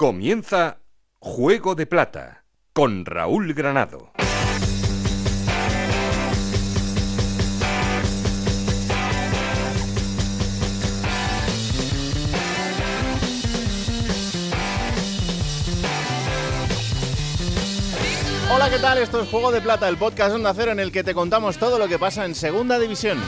Comienza Juego de Plata con Raúl Granado. Hola, ¿qué tal? Esto es Juego de Plata, el podcast Onda Cero en el que te contamos todo lo que pasa en Segunda División.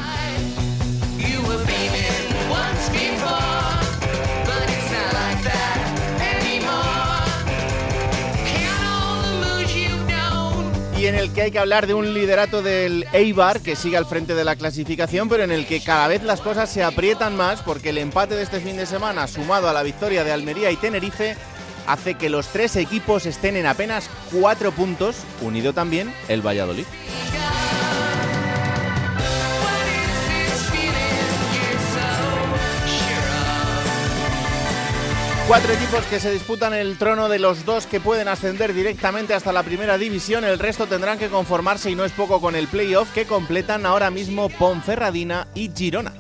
Y en el que hay que hablar de un liderato del Eibar que sigue al frente de la clasificación, pero en el que cada vez las cosas se aprietan más porque el empate de este fin de semana, sumado a la victoria de Almería y Tenerife, hace que los tres equipos estén en apenas cuatro puntos, unido también el Valladolid. Cuatro equipos que se disputan el trono de los dos que pueden ascender directamente hasta la primera división. El resto tendrán que conformarse y no es poco con el playoff que completan ahora mismo Ponferradina y Girona.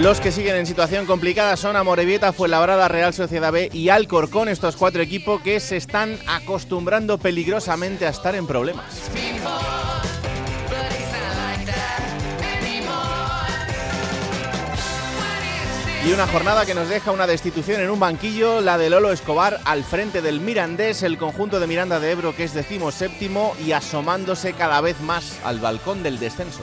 Los que siguen en situación complicada son Amorebieta, Fuenlabrada, Real Sociedad B y Alcorcón, estos cuatro equipos que se están acostumbrando peligrosamente a estar en problemas. Y una jornada que nos deja una destitución en un banquillo, la de Lolo Escobar al frente del Mirandés, el conjunto de Miranda de Ebro que es decimoséptimo y asomándose cada vez más al balcón del descenso.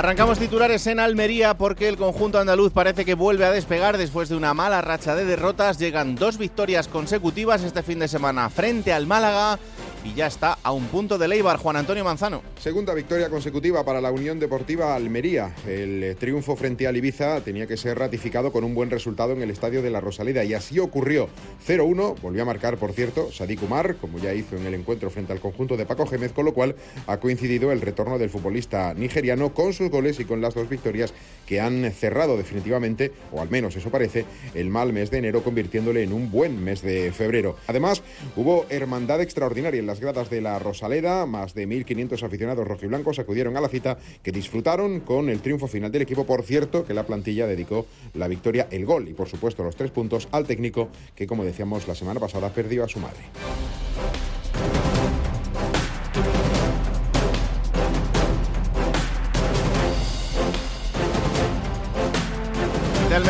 Arrancamos titulares en Almería porque el conjunto andaluz parece que vuelve a despegar después de una mala racha de derrotas. Llegan dos victorias consecutivas este fin de semana frente al Málaga y ya está a un punto de Leibar. Juan Antonio Manzano. Segunda victoria consecutiva para la Unión Deportiva Almería. El eh, triunfo frente al Ibiza tenía que ser ratificado con un buen resultado en el estadio de la Rosaleda y así ocurrió. 0-1, volvió a marcar, por cierto, Sadik Umar, como ya hizo en el encuentro frente al conjunto de Paco Gémez, con lo cual ha coincidido el retorno del futbolista nigeriano con sus goles y con las dos victorias que han cerrado definitivamente, o al menos eso parece, el mal mes de enero, convirtiéndole en un buen mes de febrero. Además, hubo hermandad extraordinaria en las gradas de la Rosaleda, más de 1.500 aficionados rojiblancos acudieron a la cita que disfrutaron con el triunfo final del equipo. Por cierto, que la plantilla dedicó la victoria, el gol y por supuesto los tres puntos al técnico que, como decíamos la semana pasada, perdió a su madre.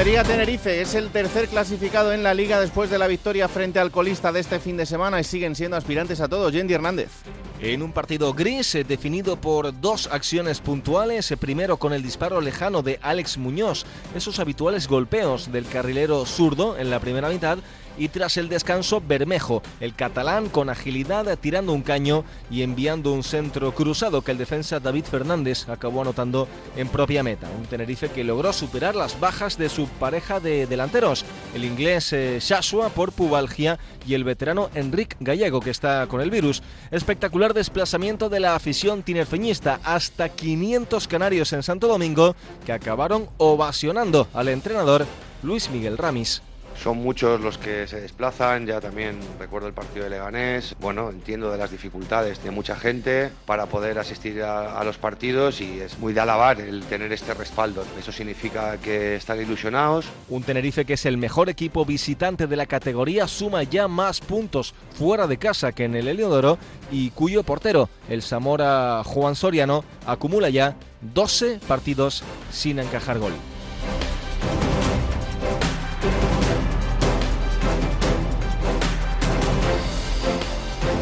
Almería Tenerife es el tercer clasificado en la liga después de la victoria frente al colista de este fin de semana y siguen siendo aspirantes a todo. Yendi Hernández. En un partido gris eh, definido por dos acciones puntuales, eh, primero con el disparo lejano de Alex Muñoz, esos habituales golpeos del carrilero zurdo en la primera mitad, y tras el descanso Bermejo, el catalán con agilidad tirando un caño y enviando un centro cruzado que el defensa David Fernández acabó anotando en propia meta. Un Tenerife que logró superar las bajas de su pareja de delanteros, el inglés eh, Shashua por pubalgia y el veterano Enric Gallego que está con el virus. Espectacular desplazamiento de la afición tinerfeñista, hasta 500 canarios en Santo Domingo que acabaron ovacionando al entrenador Luis Miguel Ramis. Son muchos los que se desplazan, ya también recuerdo el partido de Leganés. Bueno, entiendo de las dificultades de mucha gente para poder asistir a, a los partidos y es muy de alabar el tener este respaldo. Eso significa que están ilusionados, Un Tenerife que es el mejor equipo visitante de la categoría, suma ya más puntos fuera de casa que en el Heliodoro y cuyo portero, el Zamora Juan Soriano, acumula ya 12 partidos sin encajar gol.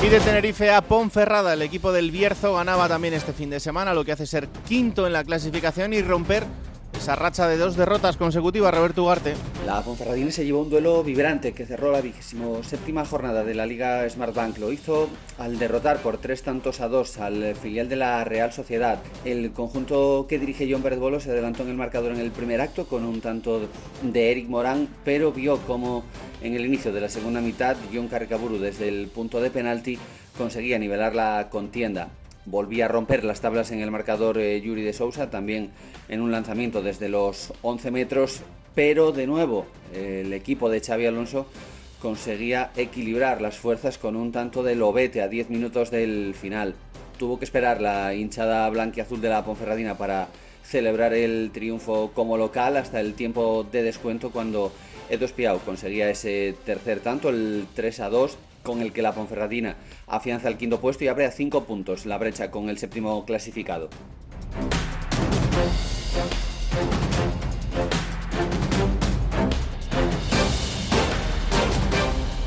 Y de Tenerife a Ponferrada, el equipo del Bierzo ganaba también este fin de semana, lo que hace ser quinto en la clasificación y romper esa racha de dos derrotas consecutivas, Roberto Ugarte. La Ponferradina se llevó un duelo vibrante que cerró la vigésimo séptima jornada de la Liga Smartbank. Lo hizo al derrotar por tres tantos a dos al filial de la Real Sociedad. El conjunto que dirige John Bolo se adelantó en el marcador en el primer acto con un tanto de Eric Morán, pero vio como en el inicio de la segunda mitad John Caricaburu desde el punto de penalti conseguía nivelar la contienda volvía a romper las tablas en el marcador eh, Yuri de Sousa, también en un lanzamiento desde los 11 metros, pero de nuevo eh, el equipo de Xavi Alonso conseguía equilibrar las fuerzas con un tanto de lobete a 10 minutos del final. Tuvo que esperar la hinchada blanquiazul de la Ponferradina para celebrar el triunfo como local hasta el tiempo de descuento cuando Edo Espiau conseguía ese tercer tanto, el 3 a 2, con el que la Ponferradina afianza el quinto puesto y abre a cinco puntos la brecha con el séptimo clasificado.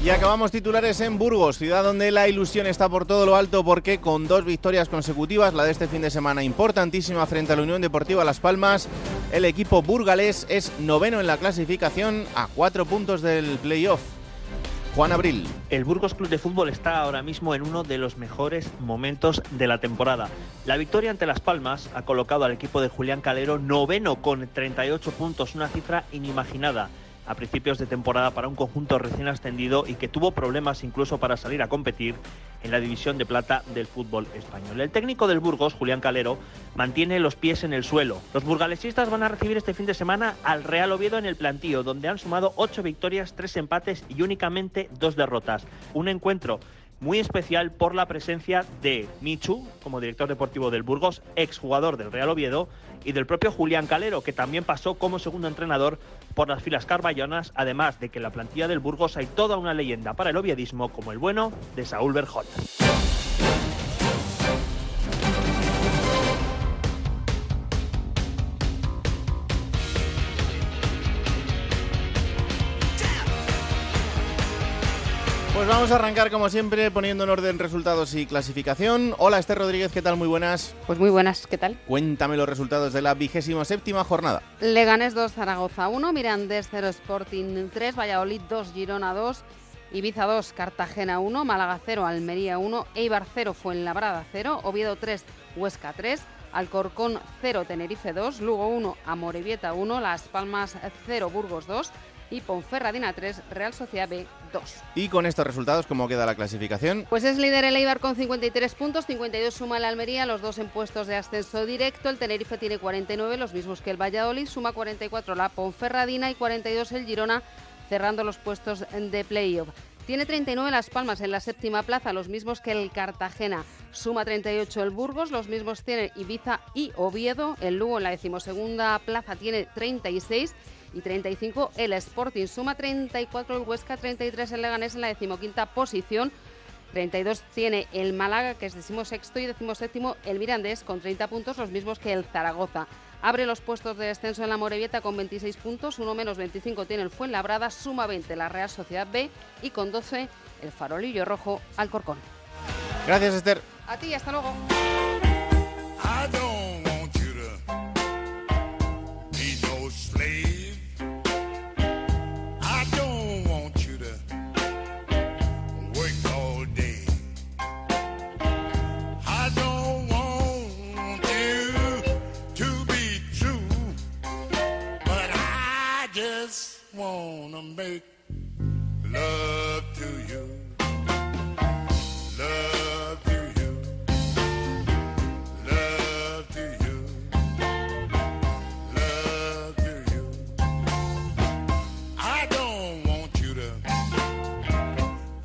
Y acabamos titulares en Burgos, ciudad donde la ilusión está por todo lo alto porque con dos victorias consecutivas, la de este fin de semana importantísima frente a la Unión Deportiva Las Palmas, el equipo burgalés es noveno en la clasificación a cuatro puntos del playoff. Juan Abril. El Burgos Club de Fútbol está ahora mismo en uno de los mejores momentos de la temporada. La victoria ante Las Palmas ha colocado al equipo de Julián Calero noveno con 38 puntos, una cifra inimaginada a principios de temporada para un conjunto recién ascendido y que tuvo problemas incluso para salir a competir en la división de plata del fútbol español. El técnico del Burgos, Julián Calero, mantiene los pies en el suelo. Los burgalesistas van a recibir este fin de semana al Real Oviedo en el plantío, donde han sumado ocho victorias, tres empates y únicamente dos derrotas. Un encuentro muy especial por la presencia de Michu, como director deportivo del Burgos, exjugador del Real Oviedo, y del propio Julián Calero, que también pasó como segundo entrenador por las filas carballonas, además de que en la plantilla del Burgos hay toda una leyenda para el oviedismo, como el bueno de Saúl Berjol. Pues vamos a arrancar como siempre poniendo en orden resultados y clasificación. Hola Esther Rodríguez, ¿qué tal? Muy buenas. Pues muy buenas, ¿qué tal? Cuéntame los resultados de la vigésima séptima jornada. Leganés 2, Zaragoza 1, Mirandés 0, Sporting 3, Valladolid 2, Girona 2, Ibiza 2, Cartagena 1, Málaga 0, Almería 1, Eibar 0, Fuenlabrada 0, Oviedo 3, Huesca 3, Alcorcón 0, Tenerife 2, Lugo 1, Amorebieta 1, Las Palmas 0, Burgos 2 y Ponferradina 3, Real Sociedad B 2. Y con estos resultados, ¿cómo queda la clasificación? Pues es líder el Eibar con 53 puntos, 52 suma el Almería, los dos en puestos de ascenso directo. El Tenerife tiene 49, los mismos que el Valladolid, suma 44 la Ponferradina y 42 el Girona, cerrando los puestos de playoff. Tiene 39 Las Palmas en la séptima plaza, los mismos que el Cartagena. Suma 38 el Burgos, los mismos tiene Ibiza y Oviedo. El Lugo en la decimosegunda plaza tiene 36 y 35 el Sporting. Suma 34 el Huesca, 33 el Leganés en la decimoquinta posición. 32 tiene el Málaga, que es decimosexto, y decimoséptimo el Mirandés, con 30 puntos, los mismos que el Zaragoza. Abre los puestos de descenso en la Morevieta con 26 puntos, uno menos 25 tiene el Fuenlabrada, suma 20 la Real Sociedad B y con 12 el Farolillo Rojo Alcorcón. Gracias Esther. A ti, hasta luego. Wanna make love to you. Love to you. Love to you. Love to you. I don't want you to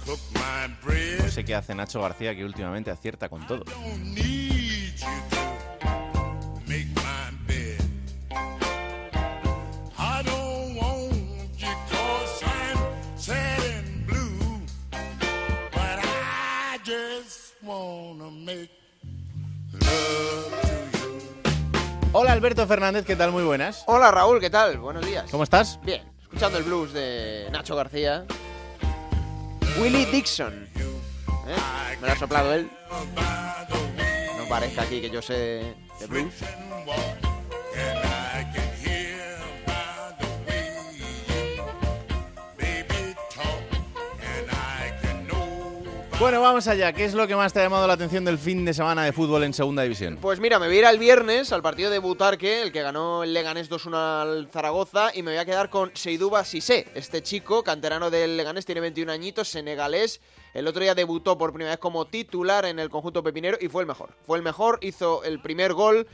cook my bread. No sé qué hace Nacho García que últimamente acierta con todo. Don't need Alberto Fernández, ¿qué tal? Muy buenas. Hola Raúl, ¿qué tal? Buenos días. ¿Cómo estás? Bien, escuchando el blues de Nacho García. Willie Dixon. ¿eh? Me lo ha soplado él. No parezca aquí que yo sé de blues. Bueno, vamos allá. ¿Qué es lo que más te ha llamado la atención del fin de semana de fútbol en Segunda División? Pues mira, me voy a ir al viernes al partido de Butarque, el que ganó el Leganés 2-1 al Zaragoza, y me voy a quedar con Seiduba Sissé. Este chico, canterano del Leganés, tiene 21 añitos, senegalés. El otro día debutó por primera vez como titular en el conjunto pepinero y fue el mejor. Fue el mejor, hizo el primer gol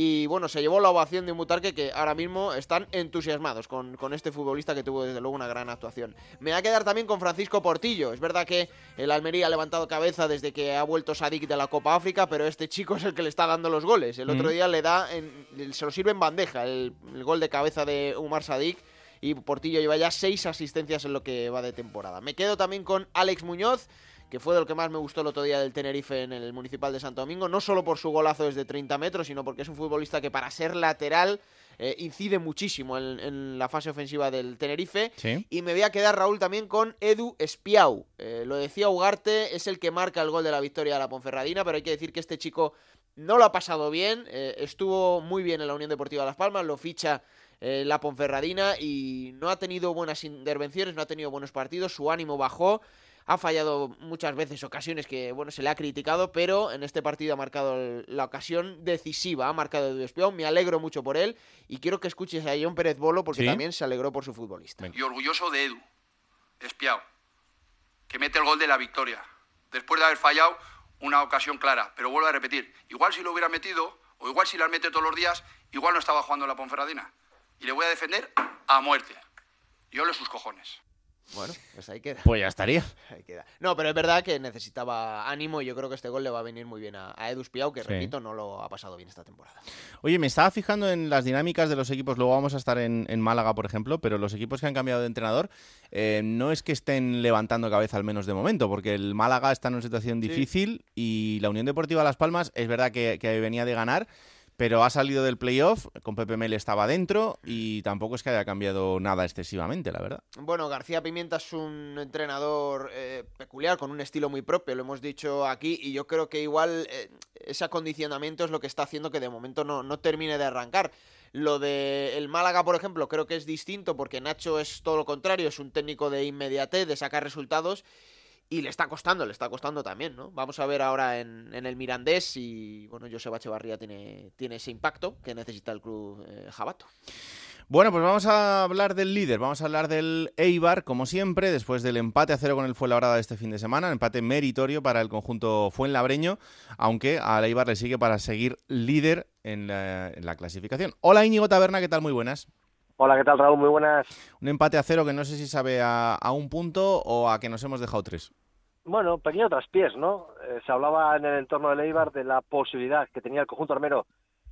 y bueno, se llevó la ovación de un Butarque que ahora mismo están entusiasmados con, con este futbolista que tuvo desde luego una gran actuación. Me voy a quedar también con Francisco Portillo. Es verdad que el Almería ha levantado cabeza desde que ha vuelto Sadik de la Copa África, pero este chico es el que le está dando los goles. El otro día le da, en- se lo sirve en bandeja el, el gol de cabeza de Umar Sadik. Y Portillo lleva ya seis asistencias en lo que va de temporada. Me quedo también con Alex Muñoz, que fue de lo que más me gustó el otro día del Tenerife en el Municipal de Santo Domingo, no solo por su golazo desde 30 metros, sino porque es un futbolista que para ser lateral eh, incide muchísimo en, en la fase ofensiva del Tenerife. Sí. Y me voy a quedar, Raúl, también con Edu Espiau. Eh, lo decía Ugarte, es el que marca el gol de la victoria de la Ponferradina, pero hay que decir que este chico no lo ha pasado bien, eh, estuvo muy bien en la Unión Deportiva Las Palmas, lo ficha eh, la Ponferradina y no ha tenido buenas intervenciones, no ha tenido buenos partidos, su ánimo bajó. Ha fallado muchas veces ocasiones que, bueno, se le ha criticado, pero en este partido ha marcado la ocasión decisiva, ha marcado Edu Espiau, me alegro mucho por él y quiero que escuches a John Pérez Bolo porque ¿Sí? también se alegró por su futbolista. y orgulloso de Edu, espiado, que mete el gol de la victoria, después de haber fallado una ocasión clara. Pero vuelvo a repetir, igual si lo hubiera metido, o igual si las mete todos los días, igual no estaba jugando en la Ponferradina. Y le voy a defender a muerte. Yo le sus cojones. Bueno, pues ahí queda. Pues ya estaría. Ahí queda. No, pero es verdad que necesitaba ánimo y yo creo que este gol le va a venir muy bien a, a Edu Espiau, que Sí. repito, no lo ha pasado bien esta temporada. Oye, me estaba fijando en las dinámicas de los equipos. Luego vamos a estar en, en Málaga, por ejemplo, pero los equipos que han cambiado de entrenador eh, no es que estén levantando cabeza al menos de momento, porque el Málaga está en una situación Sí. difícil y la Unión Deportiva Las Palmas es verdad que, que venía de ganar, pero ha salido del playoff, con Pepe Mel estaba dentro y tampoco es que haya cambiado nada excesivamente, la verdad. Bueno, García Pimienta es un entrenador eh, peculiar, con un estilo muy propio, lo hemos dicho aquí, y yo creo que igual eh, ese acondicionamiento es lo que está haciendo que de momento no, no termine de arrancar. Lo de el Málaga, por ejemplo, creo que es distinto porque Nacho es todo lo contrario, es un técnico de inmediatez, de sacar resultados, y le está costando, le está costando también, ¿no? Vamos a ver ahora en, en el Mirandés si, bueno, Joseba Echevarría tiene, tiene ese impacto que necesita el club eh, Jabato. Bueno, pues vamos a hablar del líder, vamos a hablar del Eibar, como siempre, después del empate a cero con el Fuenlabrada de este fin de semana, empate meritorio para el conjunto Fuenlabreño, aunque al Eibar le sigue para seguir líder en la, en la clasificación. Hola Íñigo Taberna, ¿qué tal? Muy buenas. Hola, ¿qué tal Raúl? Muy buenas. Un empate a cero que no sé si sabe a, a un punto o a que nos hemos dejado tres. Bueno, pequeño traspiés, ¿no? Eh, se hablaba en el entorno del Eibar de la posibilidad que tenía el conjunto armero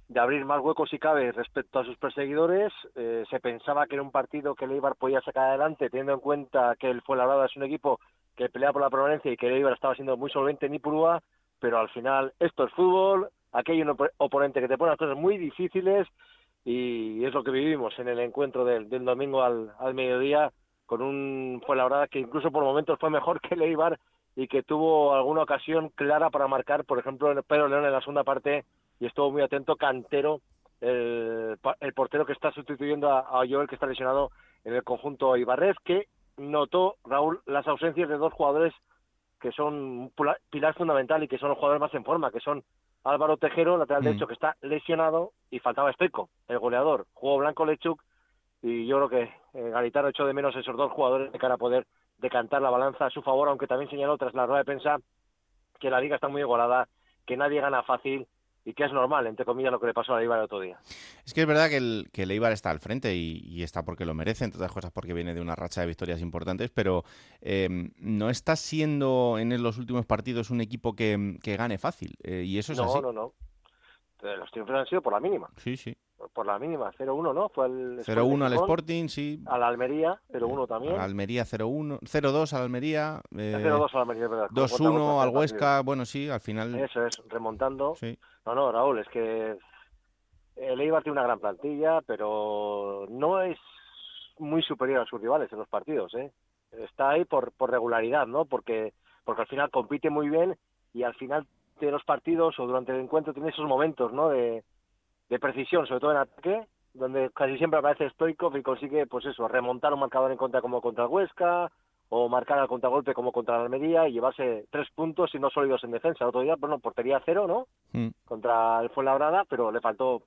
de abrir más huecos si cabe respecto a sus perseguidores. Eh, se pensaba que era un partido que el Eibar podía sacar adelante, teniendo en cuenta que el Fuenlabrada es un equipo que pelea por la permanencia y que el Eibar estaba siendo muy solvente en Ipurúa, pero al final esto es fútbol, aquí hay un op- oponente que te pone las cosas muy difíciles y es lo que vivimos en el encuentro del, domingo al, al mediodía con un Fuenlabrada que incluso por momentos fue mejor que el Eibar y que tuvo alguna ocasión clara para marcar, por ejemplo, Pedro León en la segunda parte y estuvo muy atento Cantero, el, el portero que está sustituyendo a, a Joel, que está lesionado en el conjunto Ibarrez, que notó, Raúl, las ausencias de dos jugadores que son un pilar fundamental y que son los jugadores más en forma, que son Álvaro Tejero, lateral Mm. derecho, que está lesionado, y faltaba Especo, el goleador. Jugó Blanco Lechuk, y yo creo que eh, Garitano echó de menos esos dos jugadores de cara a poder decantar la balanza a su favor, aunque también señaló tras la rueda de prensa que la liga está muy igualada, que nadie gana fácil y que es normal, entre comillas, lo que le pasó a la Eibar el otro día. Es que es verdad que el, que el Eibar está al frente y, y está porque lo merece, entre otras cosas porque viene de una racha de victorias importantes, pero eh, no está siendo en los últimos partidos un equipo que, que gane fácil. eh, y eso es no, así. no, no. Eh, Los triunfos han sido por la mínima. Sí, sí. Por la mínima. 0-1, ¿no? Fue el 0-1 al Sporting, sí. A la Almería, 0-1 también. Al Almería 0-1, 0-2 al Almería. eh, 0-2 al Almería, es verdad. Con 2-1 contra- al Huesca. Bueno, sí, al final. Eso es, remontando. Sí. No, no, Raúl, es que el Eibar tiene una gran plantilla, pero no es muy superior a sus rivales en los partidos, ¿eh? Está ahí por, por regularidad, ¿no? Porque porque al final compite muy bien y al final de los partidos o durante el encuentro tiene esos momentos, ¿no? De, de precisión, sobre todo en ataque, donde casi siempre aparece Stoikov y consigue, pues eso, remontar un marcador en contra como contra Huesca, o marcar al contragolpe como contra la Almería y llevarse tres puntos y no sólidos en defensa. El otro día, bueno, portería cero, ¿no? Mm. Contra el Fuenlabrada, pero le faltó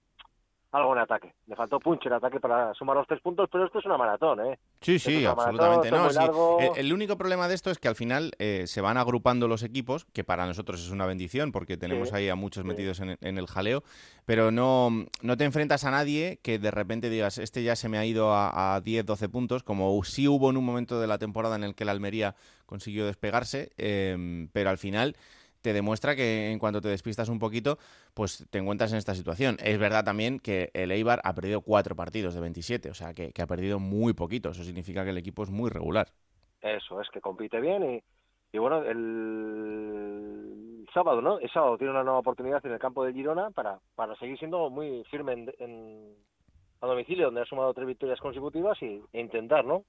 algo en ataque. Le faltó punch en ataque para sumar los tres puntos, pero esto es una maratón, ¿eh? Sí, sí, es una maratón, absolutamente. No, muy sí. largo. El, el único problema de esto es que al final eh, se van agrupando los equipos, que para nosotros es una bendición porque tenemos Sí, ahí a muchos sí. metidos en, en el jaleo, pero no, no te enfrentas a nadie que de repente digas, este ya se me ha ido a, a 10, 12 puntos, como sí hubo en un momento de la temporada en el que la Almería consiguió despegarse, em, pero al final te demuestra que en cuanto te despistas un poquito, pues te encuentras en esta situación. Es verdad también que el Eibar ha perdido cuatro partidos de 27, o sea que, ha perdido muy poquito. Eso significa que el equipo es muy regular. Eso, es que compite bien y, y bueno, el sábado, ¿no? El sábado tiene una nueva oportunidad en el campo de Girona para, para seguir siendo muy firme en, en- a domicilio, donde ha sumado tres victorias consecutivas y, e intentar, ¿no?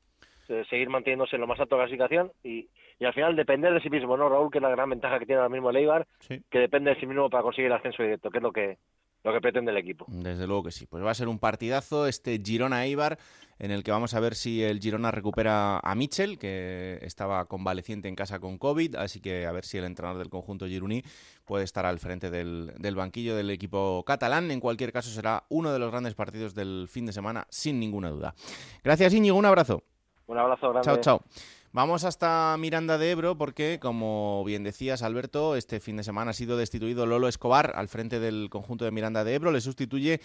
Eh, seguir manteniéndose en lo más alto de la clasificación y, y al final depender de sí mismo, ¿no, Raúl? Que es la gran ventaja que tiene ahora mismo el Eibar, Sí. que depende de sí mismo para conseguir el ascenso directo, que es lo que, lo que pretende el equipo. Desde luego que sí. Pues va a ser un partidazo este Girona-Eibar en el que vamos a ver si el Girona recupera a Mitchell, que estaba convaleciente en casa con COVID, así que a ver si el entrenador del conjunto gironí puede estar al frente del, del banquillo del equipo catalán. En cualquier caso será uno de los grandes partidos del fin de semana, sin ninguna duda. Gracias Íñigo, un abrazo. Un abrazo grande. Chao, chao. Vamos hasta Miranda de Ebro porque, como bien decías, Alberto, este fin de semana ha sido destituido Lolo Escobar al frente del conjunto de Miranda de Ebro. Le sustituye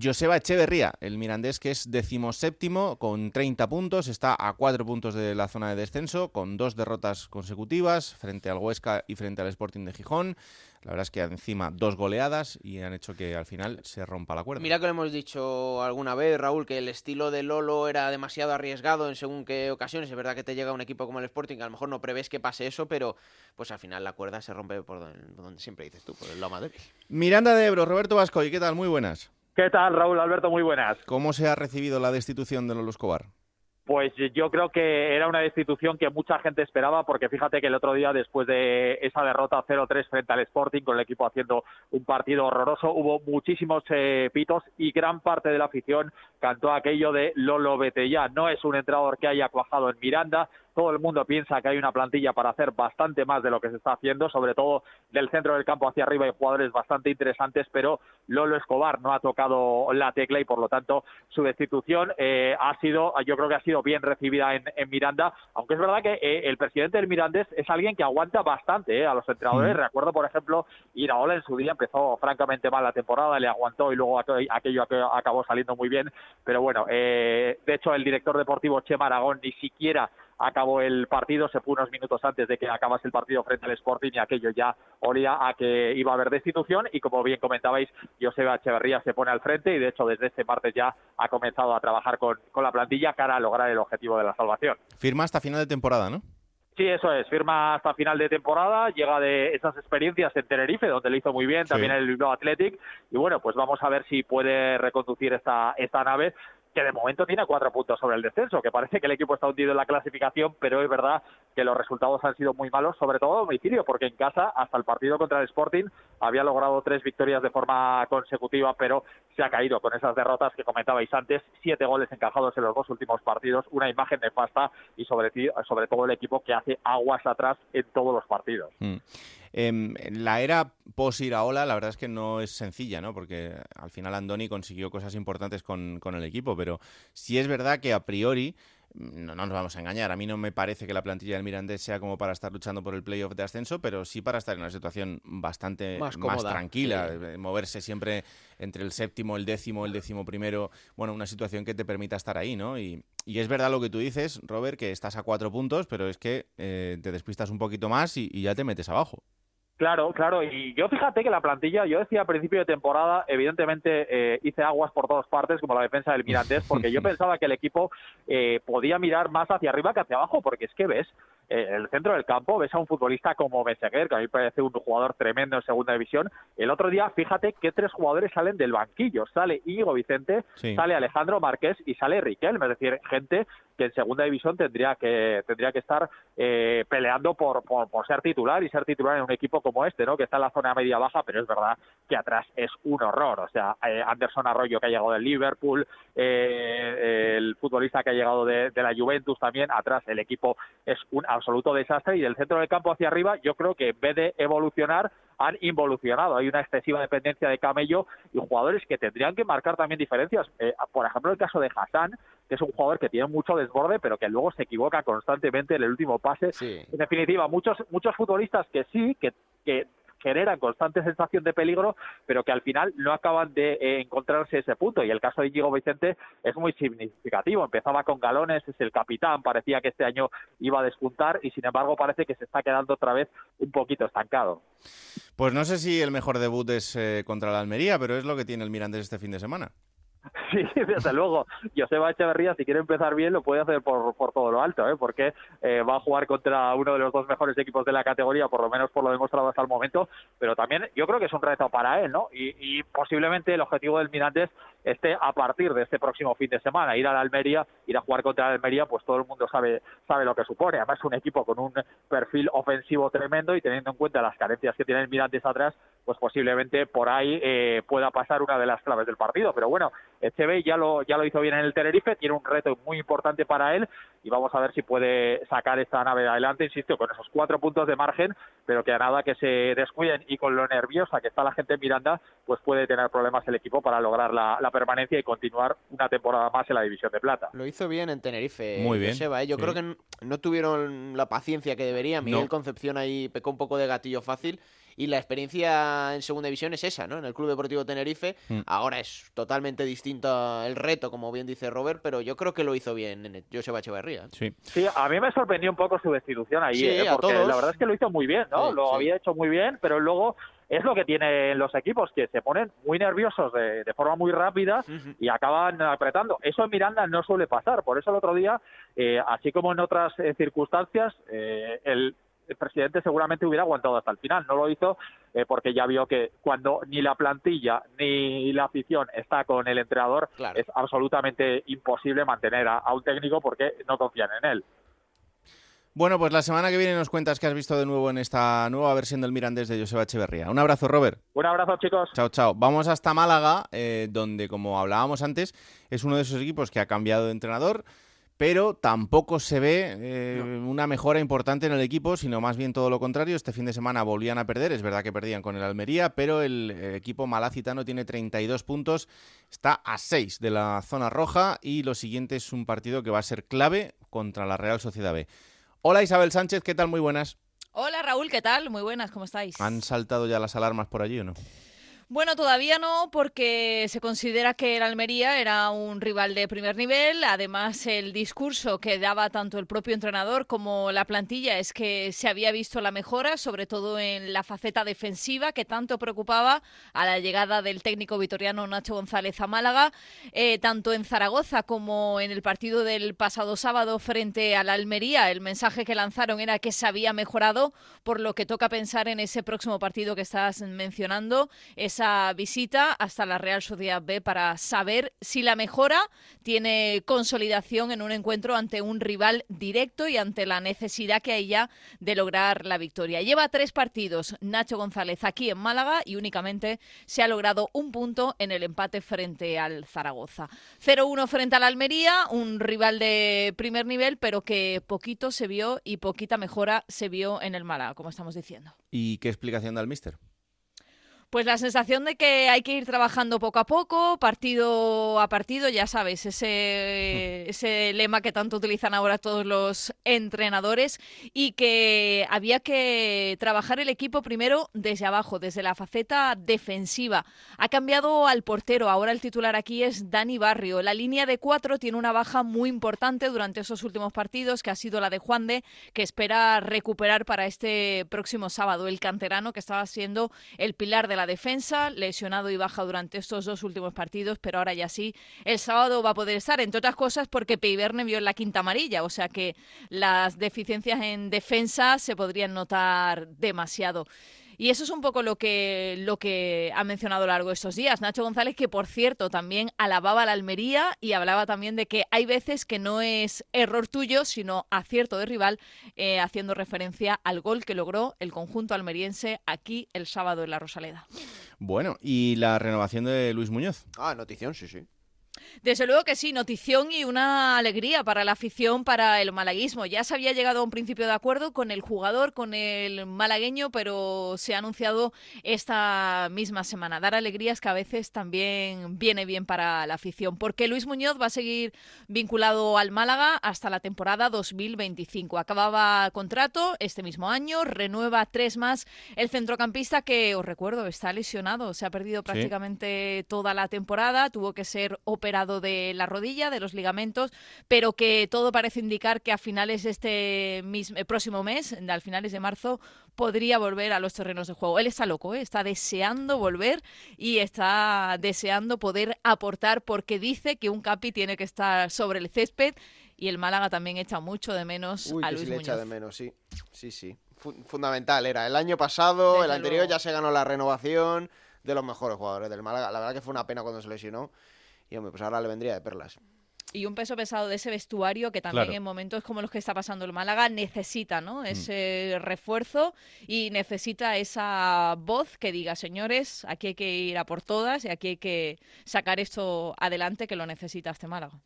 Joseba Echeverría, el mirandés que es decimoséptimo con 30 puntos, está a 4 puntos de la zona de descenso, con dos derrotas consecutivas frente al Huesca y frente al Sporting de Gijón. La verdad es que encima dos goleadas y han hecho que al final se rompa la cuerda. Mira que lo hemos dicho alguna vez, Raúl, que el estilo de Lolo era demasiado arriesgado en según qué ocasiones. Es verdad que te llega un equipo como el Sporting, que a lo mejor no prevés que pase eso, pero pues al final la cuerda se rompe por donde, siempre dices tú, por el loma débil. Miranda de Ebro, Roberto Vascoy, ¿qué tal? Muy buenas. ¿Qué tal, Raúl Alberto? Muy buenas. ¿Cómo se ha recibido la destitución de Lolo Escobar? Pues yo creo que era una destitución que mucha gente esperaba, porque fíjate que el otro día, después de esa derrota 0-3 frente al Sporting, con el equipo haciendo un partido horroroso, hubo muchísimos eh, pitos y gran parte de la afición cantó aquello de Lolo ya. No es un entrenador que haya cuajado en Miranda, todo el mundo piensa que hay una plantilla para hacer bastante más de lo que se está haciendo, sobre todo del centro del campo hacia arriba hay jugadores bastante interesantes, pero Lolo Escobar no ha tocado la tecla y por lo tanto su destitución eh, ha sido, yo creo que ha sido bien recibida en, en Miranda, aunque es verdad que eh, el presidente del Mirandés es alguien que aguanta bastante eh, a los entrenadores. Mm. Recuerdo, por ejemplo, Iraola en su día empezó francamente mal la temporada, le aguantó y luego aqu- aquello ac- acabó saliendo muy bien, pero bueno, eh, de hecho el director deportivo Chema Aragón ni siquiera acabó el partido, se fue unos minutos antes de que acabase el partido frente al Sporting y aquello ya olía a que iba a haber destitución y como bien comentabais, Joseba Echeverría se pone al frente y de hecho desde este martes ya ha comenzado a trabajar con, con la plantilla cara a lograr el objetivo de la salvación. Firma hasta final de temporada, ¿no? Sí, eso es. Firma hasta final de temporada, llega de esas experiencias en Tenerife, donde lo hizo muy bien, también en el Bilbao Athletic. Y bueno, pues vamos a ver si puede reconducir esta, esta nave, que de momento tiene cuatro puntos sobre el descenso, que parece que el equipo está hundido en la clasificación, pero es verdad que los resultados han sido muy malos, sobre todo a domicilio, porque en casa, hasta el partido contra el Sporting, había logrado tres victorias de forma consecutiva, pero se ha caído con esas derrotas que comentabais antes, siete goles encajados en los dos últimos partidos, una imagen nefasta y sobre, sobre todo el equipo que hace aguas atrás en todos los partidos. Mm. Em, la era post-Iraola, la verdad es que no es sencilla, ¿no? Porque al final Andoni consiguió cosas importantes con, con el equipo, pero sí es verdad que a priori, mm, no, no nos vamos a engañar, a mí no me parece que la plantilla del Mirandés sea como para estar luchando por el playoff de ascenso, pero sí para estar en una situación bastante Más tranquila, sí. eh, moverse siempre entre el séptimo, el décimo, el décimo primero, bueno, una situación que te permita estar ahí, ¿no? Y, y es verdad lo que tú dices, Robert, que estás a cuatro puntos, pero es que eh, te despistas un poquito más y- y ya te metes abajo. Claro, claro, y yo fíjate que la plantilla, yo decía a principio de temporada, evidentemente eh, hice aguas por todas partes, como la defensa del Mirandés, porque yo pensaba que el equipo eh, podía mirar más hacia arriba que hacia abajo, porque es que ves eh, el centro del campo ves a un futbolista como Meseguer, que a mí me parece un jugador tremendo en segunda división. El otro día, fíjate que tres jugadores salen del banquillo. Sale Íñigo Vicente, Sí. sale Alejandro Márquez y sale Riquelme. Es decir, gente que en segunda división tendría que tendría que estar eh, peleando por, por, por ser titular y ser titular en un equipo como este, ¿no? Que está en la zona media baja, pero es verdad que atrás es un horror. O sea, eh, Anderson Arroyo que ha llegado del Liverpool, eh, el futbolista que ha llegado de, de la Juventus también, atrás el equipo es un absoluto desastre y del centro del campo hacia arriba yo creo que en vez de evolucionar han involucionado. Hay una excesiva dependencia de Camello y jugadores que tendrían que marcar también diferencias. Eh, por ejemplo, el caso de Hassan, que es un jugador que tiene mucho desborde, pero que luego se equivoca constantemente en el último pase. En definitiva, muchos muchos futbolistas que sí, que, que generan constante sensación de peligro, pero que al final no acaban de eh, encontrarse ese punto. Y el caso de Diego Vicente es muy significativo. Empezaba con galones, es el capitán, parecía que este año iba a despuntar y sin embargo parece que se está quedando otra vez un poquito estancado. Pues no sé si el mejor debut es eh, contra la Almería, pero es lo que tiene el Mirandés este fin de semana. Sí, desde luego. Joseba Echeverría, si quiere empezar bien, lo puede hacer por, por todo lo alto, ¿eh? porque eh, va a jugar contra uno de los dos mejores equipos de la categoría, por lo menos por lo demostrado hasta el momento, pero también yo creo que es un reto para él, ¿no? Y, y posiblemente el objetivo del Mirandés esté a partir de este próximo fin de semana, ir a la Almería, ir a jugar contra la Almería, pues todo el mundo sabe, sabe lo que supone. Además, es un equipo con un perfil ofensivo tremendo y teniendo en cuenta las carencias que tiene el Mirandés atrás, pues posiblemente por ahí eh, pueda pasar una de las claves del partido. Pero bueno, Echeve ya lo, ya lo hizo bien en el Tenerife, tiene un reto muy importante para él y vamos a ver si puede sacar esta nave adelante, insisto, con esos cuatro puntos de margen, pero que a nada que se descuiden y con lo nerviosa que está la gente en Miranda, pues puede tener problemas el equipo para lograr la, la permanencia y continuar una temporada más en la División de Plata. Lo hizo bien en Tenerife, Muy bien, Joseba, ¿eh? Yo sí. creo que no tuvieron la paciencia que deberían. Miguel No. Concepción ahí pecó un poco de gatillo fácil. Y la experiencia en segunda división es esa, ¿no? En el Club Deportivo Tenerife. Mm. Ahora es totalmente distinto el reto, como bien dice Robert, pero yo creo que lo hizo bien en Joseba Echeverría. Sí. Sí, a mí me sorprendió un poco su destitución ahí, Sí, ¿eh? a porque todos. la verdad es que lo hizo muy bien, ¿no? Sí, lo sí. había hecho muy bien, pero luego es lo que tienen los equipos, que se ponen muy nerviosos de, de forma muy rápida y acaban apretando. Eso en Miranda no suele pasar, por eso el otro día, eh, así como en otras eh, circunstancias, eh, el el presidente seguramente hubiera aguantado hasta el final. No lo hizo eh, porque ya vio que cuando ni la plantilla ni la afición está con el entrenador, es absolutamente imposible mantener a, a un técnico porque no confían en él. Bueno, pues la semana que viene nos cuentas que has visto de nuevo en esta nueva versión del Mirandés de Joseba Echeverría. Un abrazo, Robert. Un abrazo, chicos. Chao, chao. Vamos hasta Málaga, eh, donde, como hablábamos antes, es uno de esos equipos que ha cambiado de entrenador, pero tampoco se ve eh, una mejora importante en el equipo, sino más bien todo lo contrario. Este fin de semana volvían a perder, es verdad que perdían con el Almería, pero el, eh, equipo malacitano tiene 32 puntos, está a 6 de la zona roja y lo siguiente es un partido que va a ser clave contra la Real Sociedad B. Hola Isabel Sánchez, ¿qué tal? Muy buenas. Hola Raúl, ¿qué tal? Muy buenas, ¿cómo estáis? ¿Han saltado ya las alarmas por allí o no? Bueno, todavía no, porque se considera que el Almería era un rival de primer nivel. Además, el discurso que daba tanto el propio entrenador como la plantilla es que se había visto la mejora, sobre todo en la faceta defensiva, que tanto preocupaba a la llegada del técnico vitoriano Nacho González a Málaga. Eh, tanto en Zaragoza como en el partido del pasado sábado frente al Almería, el mensaje que lanzaron era que se había mejorado, por lo que toca pensar en ese próximo partido que estás mencionando, esa visita hasta la Real Sociedad B para saber si la mejora tiene consolidación en un encuentro ante un rival directo y ante la necesidad que hay ya de lograr la victoria. Lleva tres partidos Nacho González aquí en Málaga y únicamente se ha logrado un punto en el empate frente al Zaragoza. 0-1 frente al Almería, un rival de primer nivel, pero que poquito se vio y poquita mejora se vio en el Málaga, como estamos diciendo. ¿Y qué explicación da el míster? Pues la sensación de que hay que ir trabajando poco a poco, partido a partido, ya sabes, ese, ese lema que tanto utilizan ahora todos los entrenadores y que había que trabajar el equipo primero desde abajo, desde la faceta defensiva. Ha cambiado al portero, ahora el titular aquí es Dani Barrio. La línea de cuatro tiene una baja muy importante durante esos últimos partidos, que ha sido la de Juan de, que espera recuperar para este próximo sábado. El canterano que estaba siendo el pilar de la defensa, lesionado y baja durante estos dos últimos partidos, pero ahora ya sí, el sábado va a poder estar, entre otras cosas porque Peiverne vio la quinta amarilla, o sea que las deficiencias en defensa se podrían notar demasiado. Y eso es un poco lo que, lo que ha mencionado a lo largo de estos días. Nacho González, que por cierto también alababa a la Almería y hablaba también de que hay veces que no es error tuyo, sino acierto de rival, eh, haciendo referencia al gol que logró el conjunto almeriense aquí el sábado en la Rosaleda. Bueno, y la renovación de Luis Muñoz. Ah, notición, sí, sí. Desde luego que sí, notición y una alegría para la afición, para el malaguismo. Ya se había llegado a un principio de acuerdo con el jugador, con el malagueño, pero se ha anunciado esta misma semana. Dar alegrías que a veces también viene bien para la afición, porque Luis Muñoz va a seguir vinculado al Málaga hasta la temporada 2025. Acababa contrato este mismo año, renueva tres más el centrocampista que, os recuerdo, está lesionado, se ha perdido prácticamente toda la temporada, tuvo que ser operado de la rodilla, de los ligamentos, pero que todo parece indicar que a finales de este mismo, eh, próximo mes, al finales de marzo, podría volver a los terrenos de juego. Él está loco, ¿eh? está deseando volver y está deseando poder aportar porque dice que un capi tiene que estar sobre el césped y el Málaga también echa mucho de menos Uy, a que Luis sí le echa Muñoz. de menos, sí. Sí, sí. Fu- fundamental era. El año pasado, Desde el anterior luego. ya se ganó la renovación de los mejores jugadores del Málaga. La verdad que fue una pena cuando se lesionó. Y hombre, pues ahora le vendría de perlas. y un peso pesado de ese vestuario que también Claro. en momentos como los que está pasando el Málaga necesita, ¿no? Ese refuerzo y necesita esa voz que diga, señores, aquí hay que ir a por todas y aquí hay que sacar esto adelante que lo necesita este Málaga.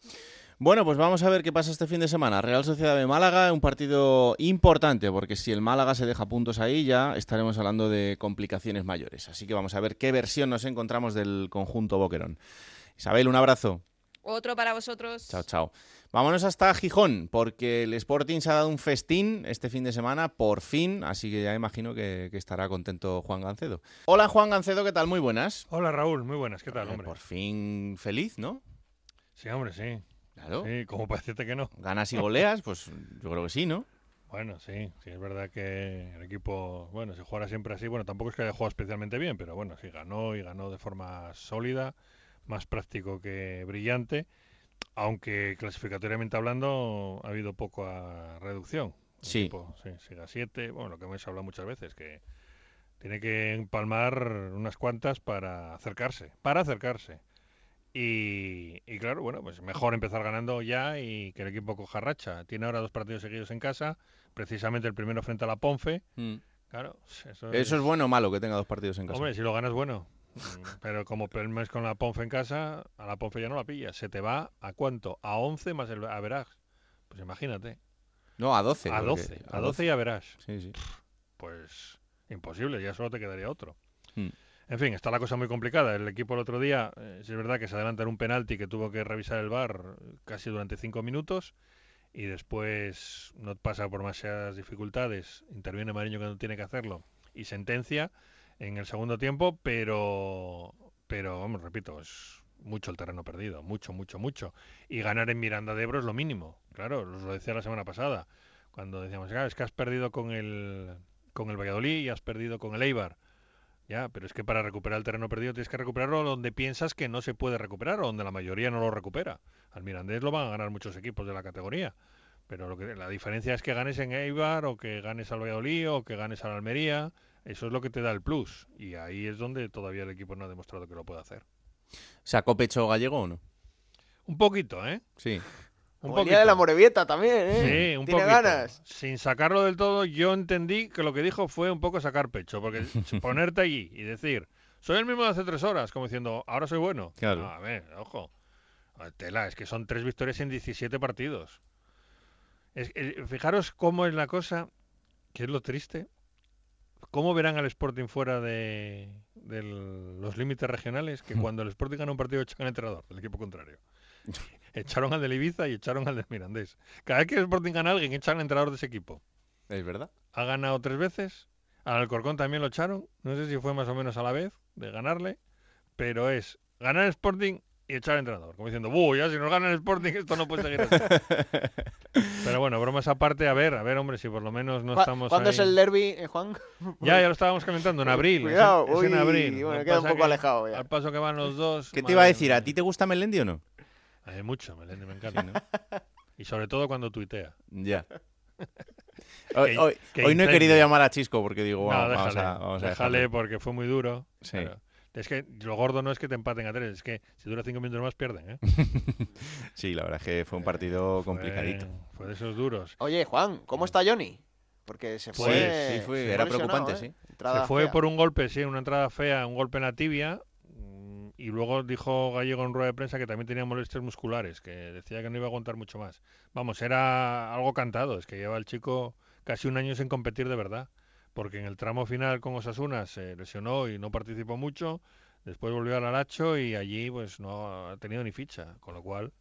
Bueno, pues vamos a ver qué pasa este fin de semana. Real Sociedad de Málaga, un partido importante, porque si el Málaga se deja puntos ahí, ya estaremos hablando de complicaciones mayores. Así que vamos a ver qué versión nos encontramos del conjunto Boquerón. Isabel, un abrazo. Otro para vosotros. Chao, chao. Vámonos hasta Gijón, porque el Sporting se ha dado un festín este fin de semana, por fin, así que ya imagino que, que estará contento Juan Gancedo. Hola Juan Gancedo, ¿qué tal? Muy buenas. Hola Raúl, muy buenas, ¿qué tal, Eh, hombre? Por fin feliz, ¿no? Sí, hombre, sí. Claro. Sí, como para decirte que no. Ganas y goleas, pues yo creo que sí, ¿no? Bueno, sí, sí, es verdad que el equipo, bueno, se juega siempre así. Bueno, tampoco es que haya jugado especialmente bien, pero bueno, sí ganó y ganó de forma sólida, más práctico que brillante, aunque clasificatoriamente hablando ha habido poca reducción. Sí. equipo, sí, a 7, bueno, lo que hemos hablado muchas veces, que tiene que empalmar unas cuantas para acercarse, para acercarse. Y, y claro, bueno, pues mejor empezar ganando ya y que el equipo coja racha. Tiene ahora dos partidos seguidos en casa, precisamente el primero frente a la Ponfe. Mm. Claro, eso, ¿Eso es bueno o malo que tenga dos partidos en casa? Hombre, si lo ganas, bueno. Mm, Pero como mes con la Ponfe en casa, a la Ponfe ya no la pillas. Se te va a cuánto? A 11 más el Average. Pues imagínate. No, a 12. A porque- 12. A 12 y Average. Sí, sí. Pues imposible, ya solo te quedaría otro. Mm. En fin, está la cosa muy complicada. El equipo el otro día, eh, sí es verdad que se adelanta en un penalti que tuvo que revisar el VAR casi durante cinco minutos y después no pasa por demasiadas dificultades. Interviene Mariño cuando tiene que hacerlo y sentencia en el segundo tiempo, pero, pero vamos, repito, es mucho el terreno perdido, mucho, mucho, mucho. Y ganar en Miranda de Ebro es lo mínimo. Claro, os lo decía la semana pasada, cuando decíamos, "Ah, es que has perdido con el, con el Valladolid y has perdido con el Eibar. Ya, pero es que para recuperar el terreno perdido tienes que recuperarlo donde piensas que no se puede recuperar o donde la mayoría no lo recupera. Al Mirandés lo van a ganar muchos equipos de la categoría. Pero lo que, la diferencia es que ganes en Eibar o que ganes al Valladolid o que ganes al Almería. Eso es lo que te da el plus. Y ahí es donde todavía el equipo no ha demostrado que lo puede hacer. ¿Sacó pecho gallego o no? Un poquito, ¿eh? Sí. Un Como el día de la. Morevieta también, ¿eh? Sí, un ¿Tiene poquito. ganas? Sin sacarlo del todo, yo entendí que lo que dijo fue un poco sacar pecho, porque ponerte allí y decir, soy el mismo de hace tres horas, como diciendo, ahora soy bueno. Claro. No, a ver, ojo. Tela, es que son tres victorias en 17 partidos. Es, eh, fijaros cómo es la cosa, que es lo triste. ¿Cómo verán al Sporting fuera de, de los límites regionales? Que cuando el Sporting gana un partido echan al entrenador del equipo contrario. Echaron al del Ibiza y echaron al del Mirandés. Cada vez que el Sporting gana a alguien, echan al entrenador de ese equipo. ¿Es verdad? Ha ganado tres veces. Al Alcorcón también lo echaron. No sé si fue más o menos a la vez de ganarle. Pero es ganar el Sporting y echar al entrenador. Como diciendo, ¡buh! Ya si nos gana el Sporting esto no puede seguir así. Pero bueno, bromas aparte, a ver, a ver, hombre, si por lo menos no ¿Cu- estamos ¿Cuándo ahí- es el derby, eh, Juan? Ya, ya lo estábamos comentando, en abril. es- Cuidado, es, en abril. bueno, queda un poco que alejado ya. Al paso que van los dos... ¿Qué te iba a decir? ¿A ti te gusta Melendi o no? Hay mucho, Melendi, me encanta. Y sobre todo cuando tuitea. Ya. Hoy, hoy- hoy no he querido llamar a Chisco porque digo, No, bueno, vamos déjale, a, vamos a déjale dejarlo. porque fue muy duro. Sí. Es que lo gordo no es que te empaten a tres, es que si dura cinco minutos más pierden, ¿eh? Sí, la verdad es que fue un partido complicadito. Fue de esos duros. Oye, Juan, ¿cómo está Johnny? Porque se Sí, fue. sí, fue- se era preocupante, ¿eh? sí. Entrada Se fue fea. por un golpe, sí, una entrada fea, un golpe en la tibia. mm, Y luego dijo Gallego en rueda de prensa que también tenía molestias musculares, que decía que no iba a aguantar mucho más. Vamos, era algo cantado, es que lleva el chico casi un año sin competir de verdad. Porque en el tramo final con Osasuna se lesionó y no participó mucho. Después volvió al Aracho y allí pues no ha tenido ni ficha. Con lo cual,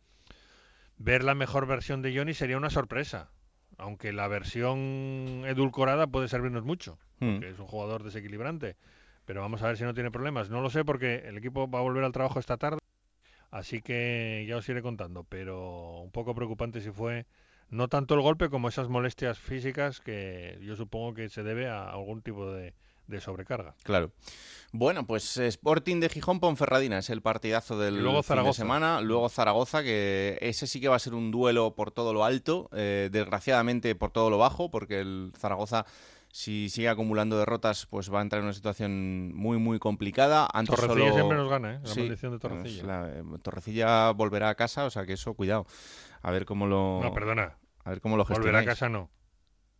ver la mejor versión de Johnny sería una sorpresa. Aunque la versión edulcorada puede servirnos mucho, Mm. porque es un jugador desequilibrante. Pero vamos a ver si no tiene problemas. No lo sé porque el equipo va a volver al trabajo esta tarde. Así que ya os iré contando. Pero un poco preocupante si fue no tanto el golpe como esas molestias físicas que yo supongo que se debe a algún tipo de, de sobrecarga. Claro. Bueno, pues Sporting de Gijón Ponferradina es el partidazo del luego fin de semana. Luego Zaragoza, que ese sí que va a ser un duelo por todo lo alto, eh, desgraciadamente por todo lo bajo, porque el Zaragoza, si sigue acumulando derrotas, pues va a entrar en una situación muy, muy complicada. Antes Torrecilla solo- siempre nos gana, ¿eh? La Sí, maldición de Torrecilla. pues la- eh, Torrecilla volverá a casa, o sea que eso, cuidado. A ver cómo lo... No, perdona. A ver cómo lo Volverá a gestionáis. casa no.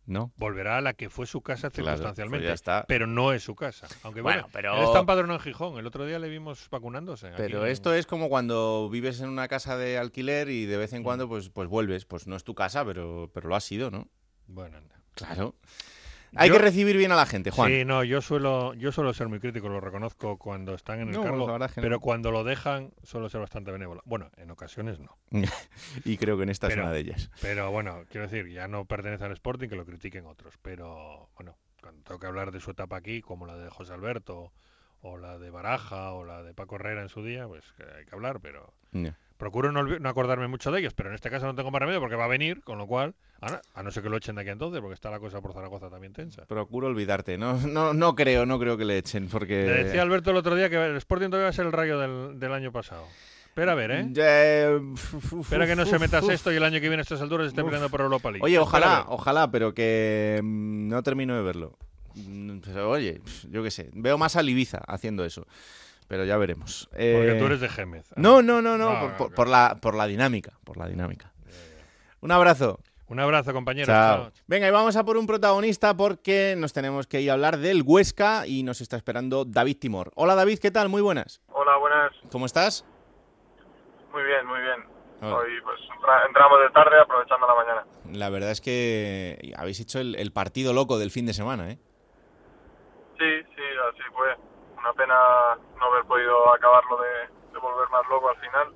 ¿No? Volverá a la que fue su casa Claro, circunstancialmente. pues ya está. Pero no es su casa. Aunque bueno, Bueno, pero- él está empadronado en Gijón. El otro día le vimos vacunándose. Pero esto es como cuando vives en una casa de alquiler y de vez en cuando pues, pues vuelves. Pues no es tu casa, pero, pero lo ha sido, ¿no? Bueno, anda. Claro. Hay Yo- que recibir bien a la gente, Juan. Sí, no, yo suelo, yo suelo ser muy crítico, lo reconozco cuando están en el No, cargo, la verdad es que pero cuando lo dejan suelo ser bastante benévolo. Bueno, en ocasiones no. y creo que en esta es una de ellas. Pero bueno, quiero decir, ya no pertenece al Sporting, que lo critiquen otros. Pero bueno, cuando tengo que hablar de su etapa aquí, como la de José Alberto, o la de Baraja, o la de Paco Herrera en su día, pues que hay que hablar, pero. Procuro no, acordarme mucho de ellos. Pero en este caso no tengo más remedio porque va a venir, con lo cual, a no, a no ser que lo echen de aquí entonces, porque está la cosa por Zaragoza también tensa. Procuro olvidarte. No, no, no creo, no creo que le echen, porque... Le decía Alberto el otro día que el Sporting todavía va a ser el rayo del, del año pasado. Espera a ver, ¿eh? Uf, uf, Espera que no uf, se metas esto y el año que viene a estas alturas esté peleando por Europa League. Oye, ojalá, ojalá, pero que mm, no termino de verlo. Mm, pues, oye, yo qué sé. Veo más a Ibiza haciendo eso. Pero ya veremos. Porque Eh, tú eres de Gémez. No, no, no, no. No, por, no, por- no. por la, por la dinámica. Por la dinámica. Un abrazo. Un abrazo. Chao. Chao. Venga, y vamos a por un protagonista porque nos tenemos que ir a hablar del Huesca y nos está esperando David Timor. Hola David, ¿qué tal? Muy buenas. Hola, buenas. ¿Cómo estás? Muy bien, muy bien. Hola. Hoy pues entra- entramos de tarde aprovechando la mañana. La verdad es que habéis hecho el, el partido loco del fin de semana, ¿eh? Sí, sí, así fue. Una pena no haber podido acabarlo de, de volver más loco al final,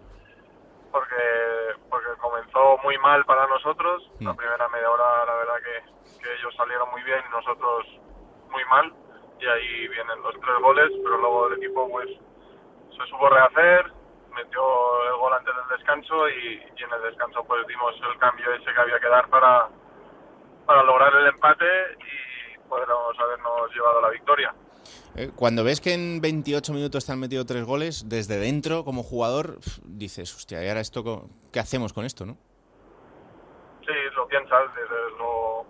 porque porque comenzó muy mal para nosotros. La Mm. primera media hora, la verdad que, que ellos salieron muy bien y nosotros muy mal. Y ahí vienen los tres goles, pero luego el equipo pues se supo rehacer, metió el gol antes del descanso y, y en el descanso pues dimos el cambio ese que había que dar para, para lograr el empate y podremos habernos llevado la victoria. Eh, Cuando ves que en 28 minutos te han metido tres goles, desde dentro, como jugador, dices, hostia, ¿y ahora esto qué hacemos con esto, no? Sí, lo piensas, lo-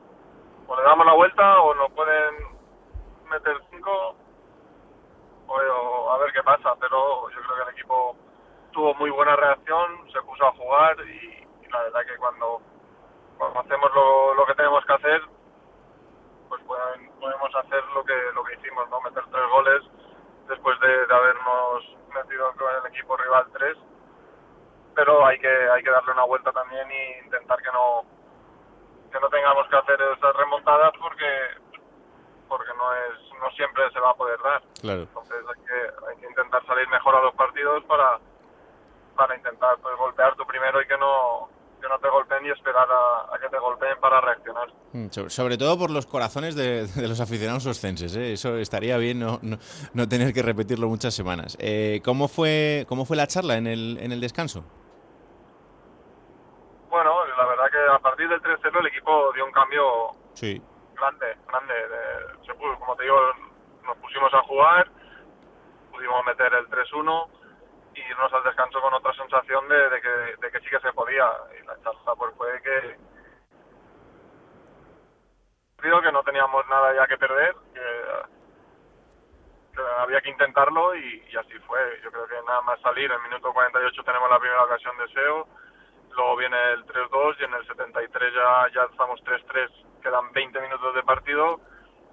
o le damos la vuelta o nos pueden meter cinco o, a ver qué pasa, pero yo creo que el equipo tuvo muy buena reacción, se puso a jugar y, la verdad que cuando, hacemos lo que tenemos que hacer, pues pueden- podemos hacer lo que lo que hicimos, no meter tres goles después de, de habernos metido con el equipo rival tres. Pero hay que hay que darle una vuelta también y intentar que no que no tengamos que hacer esas remontadas porque porque no es no siempre se va a poder dar. Claro. entonces hay que hay que intentar salir mejor a los partidos para para intentar pues golpear tú primero y que no que no te golpeen y esperar a, a que te golpeen para reaccionar. Mm, so- Sobre todo por los corazones de, de los aficionados oscenses, ¿eh? eso estaría bien no, no, no tener que repetirlo muchas semanas. Eh, ¿cómo, fue, ¿Cómo fue la charla en el, en el descanso? Bueno, la verdad que a partir del 3-0 el equipo dio un cambio Sí. grande, grande. de- como te digo, nos pusimos a jugar, pudimos meter el 3-1 y irnos al descanso con otra sensación de, de que, de que sí que se podía. Y la charla pues fue que que no teníamos nada ya que perder, que, que había que intentarlo y, y así fue. Yo creo que nada más salir, en el minuto 48 tenemos la primera ocasión de SEO, luego viene el 3-2 y en el 73 ya, ya estamos 3-3, quedan 20 minutos de partido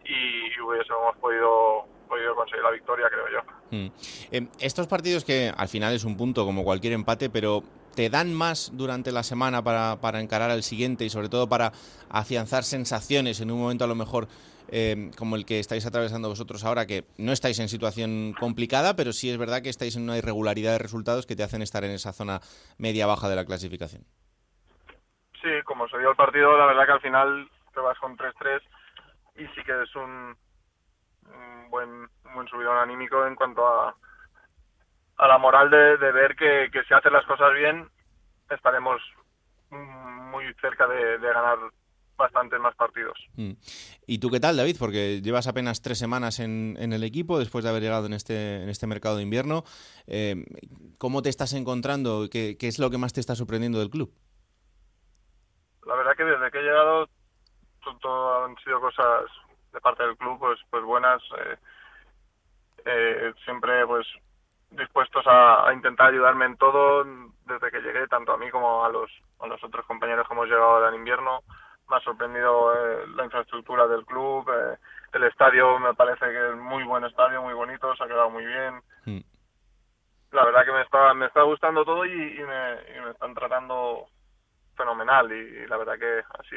y hubiésemos podido, podido conseguir la victoria, creo yo. Mm. Eh, estos partidos que al final es un punto como cualquier empate, pero ¿te dan más durante la semana para, para encarar al siguiente y sobre todo para afianzar sensaciones en un momento a lo mejor eh, como el que estáis atravesando vosotros ahora, que no estáis en situación complicada, pero sí es verdad que estáis en una irregularidad de resultados que te hacen estar en esa zona media-baja de la clasificación? Sí, como se dio el partido, la verdad que al final te vas con 3-3 y sí que es un, un buen, un buen subidón anímico en cuanto a, a la moral de, de ver que, que si haces las cosas bien estaremos muy cerca de, de ganar bastantes más partidos. Mm. ¿Y tú qué tal, David? Porque llevas apenas tres semanas en, en el equipo después de haber llegado en este, en este mercado de invierno. Eh, ¿Cómo te estás encontrando? ¿Qué, ¿Qué es lo que más te está sorprendiendo del club? La verdad que desde que he llegado to- todo han sido cosas de parte del club pues pues buenas eh, eh, siempre pues dispuestos a, a intentar ayudarme en todo desde que llegué tanto a mí como a los a los otros compañeros que hemos llegado ahora en invierno me ha sorprendido eh, la infraestructura del club eh, el estadio me parece que es muy buen estadio muy bonito se ha quedado muy bien Mm. la verdad que me está me está gustando todo y, y me, y me están tratando fenomenal y, la verdad que así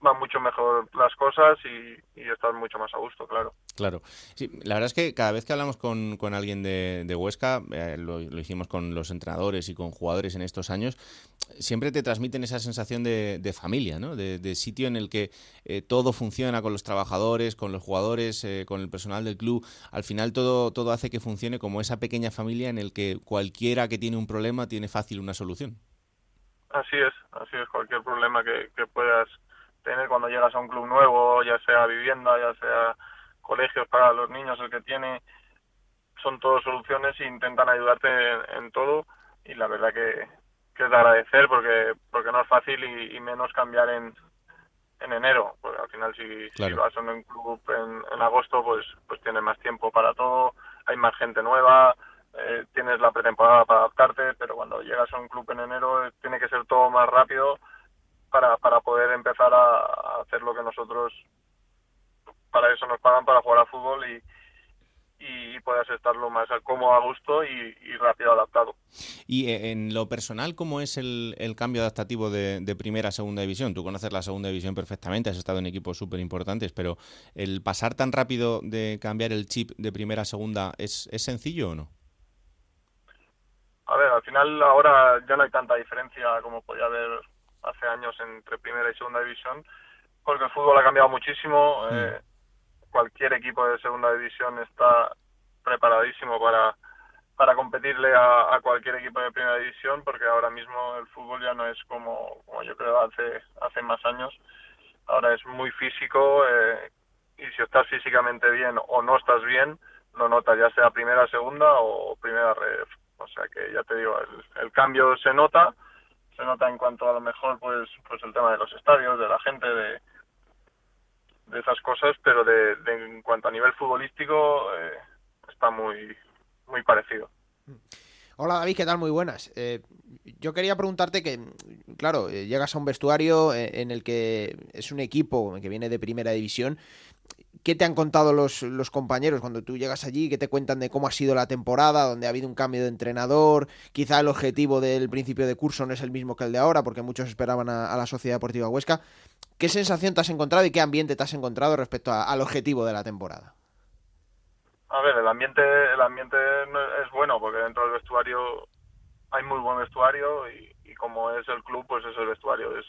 van mucho mejor las cosas y, y estás mucho más a gusto, claro. Claro. Sí, la verdad es que cada vez que hablamos con, con alguien de, de Huesca, eh, lo, lo hicimos con los entrenadores y con jugadores en estos años, siempre te transmiten esa sensación de, de familia, ¿no? De, de sitio en el que eh, todo funciona con los trabajadores, con los jugadores, eh, con el personal del club. Al final todo, todo hace que funcione como esa pequeña familia en el que cualquiera que tiene un problema tiene fácil una solución. Así es, así es, cualquier problema que, que puedas tener cuando llegas a un club nuevo, ya sea vivienda, ya sea colegios para los niños, el que tiene, son todas soluciones e intentan ayudarte en, en todo y la verdad que, que es de agradecer porque porque no es fácil y, y menos cambiar en, en enero, porque al final si, Claro. si vas a un club en, en agosto pues pues tienes más tiempo para todo, hay más gente nueva, eh, tienes la pretemporada para adaptarte, pero cuando llegas a un club en enero eh, tiene que ser todo más rápido para, para poder empezar a, a hacer lo que nosotros para eso nos pagan para jugar a fútbol y, y puedas estar lo más cómodo a gusto y, y rápido adaptado. Y eh, en lo personal, ¿cómo es el, el cambio adaptativo de, de primera a segunda división? Tú conoces la segunda división perfectamente, has estado en equipos súper importantes, pero el pasar tan rápido de cambiar el chip de primera a segunda, ¿es, es sencillo o no? A ver, al final ahora ya no hay tanta diferencia como podía haber hace años entre primera y segunda división, porque el fútbol ha cambiado muchísimo. eh, cualquier equipo de segunda división está preparadísimo para, para competirle a, a cualquier equipo de primera división, porque ahora mismo el fútbol ya no es como, como yo creo hace, hace más años. Ahora es muy físico eh, y si estás físicamente bien o no estás bien, lo notas ya sea primera, segunda o primera red. O sea que ya te digo, el, el cambio se nota, se nota en cuanto a lo mejor pues pues el tema de los estadios, de la gente, de, de esas cosas, pero de, en cuanto a nivel futbolístico eh, está muy muy parecido. Hola David, ¿qué tal? Muy buenas. Eh, yo quería preguntarte que, claro, eh, llegas a un vestuario en el que es un equipo que viene de primera división. ¿Qué te han contado los, compañeros cuando tú llegas allí? ¿Qué te cuentan de cómo ha sido la temporada, donde ha habido un cambio de entrenador? Quizá el objetivo del principio de curso no es el mismo que el de ahora, porque muchos esperaban a, la Sociedad Deportiva Huesca. ¿Qué sensación te has encontrado y qué ambiente te has encontrado respecto al objetivo de la temporada? A ver, el ambiente el ambiente es bueno porque dentro del vestuario hay muy buen vestuario y, y como es el club, pues es el vestuario, es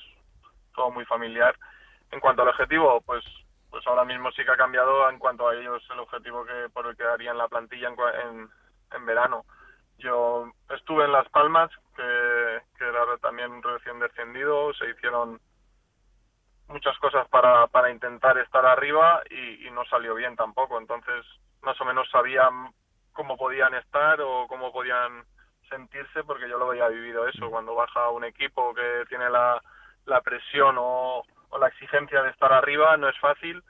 todo muy familiar. En cuanto al objetivo, pues pues ahora mismo sí que ha cambiado en cuanto a ellos el objetivo que por el que harían la plantilla en, en, en verano. Yo estuve en Las Palmas, que, que era también recién descendido, se hicieron muchas cosas para, para intentar estar arriba y, y no salió bien tampoco. Entonces, más o menos sabían cómo podían estar o cómo podían sentirse, porque yo lo había vivido eso. Cuando baja un equipo que tiene la, la presión o, o la exigencia de estar arriba, no es fácil.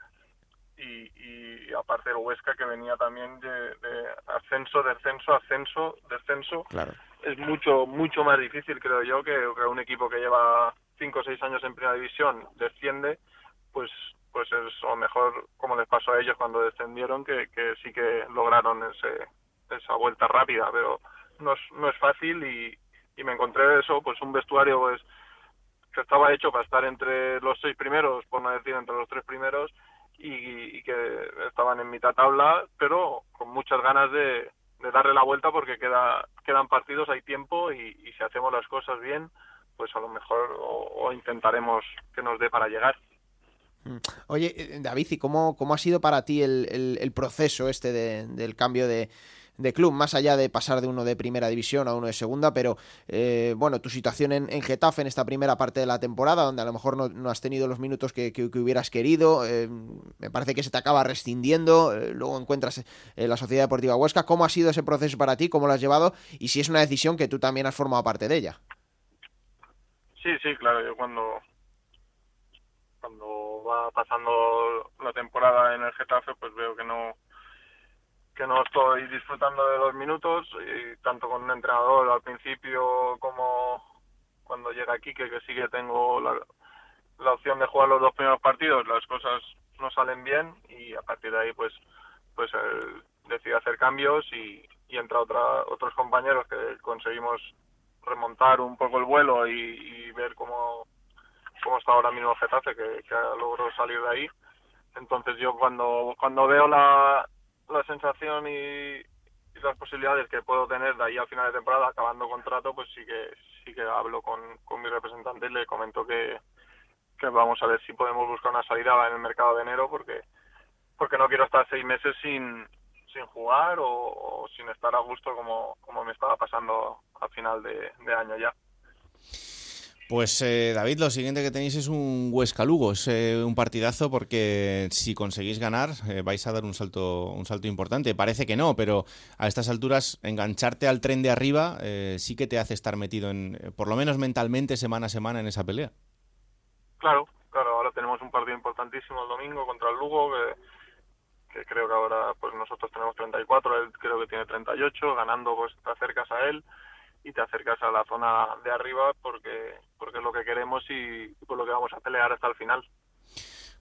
Y, y aparte el Huesca que venía también de, de ascenso, descenso, ascenso, descenso Claro. es mucho mucho más difícil creo yo que, que un equipo que lleva cinco o seis años en primera división desciende pues pues es o mejor como les pasó a ellos cuando descendieron que, que sí que lograron ese esa vuelta rápida pero no es, no es fácil y, y me encontré eso pues un vestuario pues que estaba hecho para estar entre los seis primeros por no decir entre los tres primeros y, que estaban en mitad tabla pero con muchas ganas de, darle la vuelta porque queda quedan partidos hay tiempo y, si hacemos las cosas bien pues a lo mejor o, intentaremos que nos dé para llegar Mm. Oye, eh, David, ¿y cómo, cómo ha sido para ti el, el- el proceso este de- del cambio de, de club, más allá de pasar de uno de primera división a uno de segunda, pero eh, bueno, tu situación en, en Getafe en esta primera parte de la temporada, donde a lo mejor no, has tenido los minutos que, que- que hubieras querido, eh, me parece que se te acaba rescindiendo, eh, luego encuentras eh, la Sociedad Deportiva Huesca, ¿cómo ha sido ese proceso para ti? ¿Cómo lo has llevado? Y si es una decisión que tú también has formado parte de ella. Sí, sí, claro, yo cuando cuando va pasando la temporada en el Getafe, pues veo que no que no estoy disfrutando de los minutos, y tanto con un entrenador al principio como cuando llega aquí, que, sí que tengo la, la opción de jugar los dos primeros partidos, las cosas no salen bien y a partir de ahí pues pues él decide hacer cambios y, y entra otra, otros compañeros que conseguimos remontar un poco el vuelo y, y ver cómo, cómo está ahora mismo Getafe, que, que logró salir de ahí. Entonces yo cuando, cuando veo la, la sensación y, las posibilidades que puedo tener de ahí al final de temporada, acabando contrato, pues sí que sí que hablo con, con mi representante y le comento que, que vamos a ver si podemos buscar una salida en el mercado de enero porque porque no quiero estar seis meses sin sin jugar o, o sin estar a gusto como, como me estaba pasando al final de, de año ya. Pues eh, David, lo siguiente que tenéis es un Huesca Lugo, es eh, un partidazo porque si conseguís ganar eh, vais a dar un salto un salto importante. Parece que no, pero a estas alturas engancharte al tren de arriba eh, sí que te hace estar metido en, por lo menos mentalmente, semana a semana en esa pelea. Claro, claro, ahora tenemos un partido importantísimo el domingo contra el Lugo que, que creo que ahora pues nosotros tenemos 34, él creo que tiene 38, ganando pues te acercas a él y te acercas a la zona de arriba porque porque es lo que queremos y por lo que vamos a pelear hasta el final.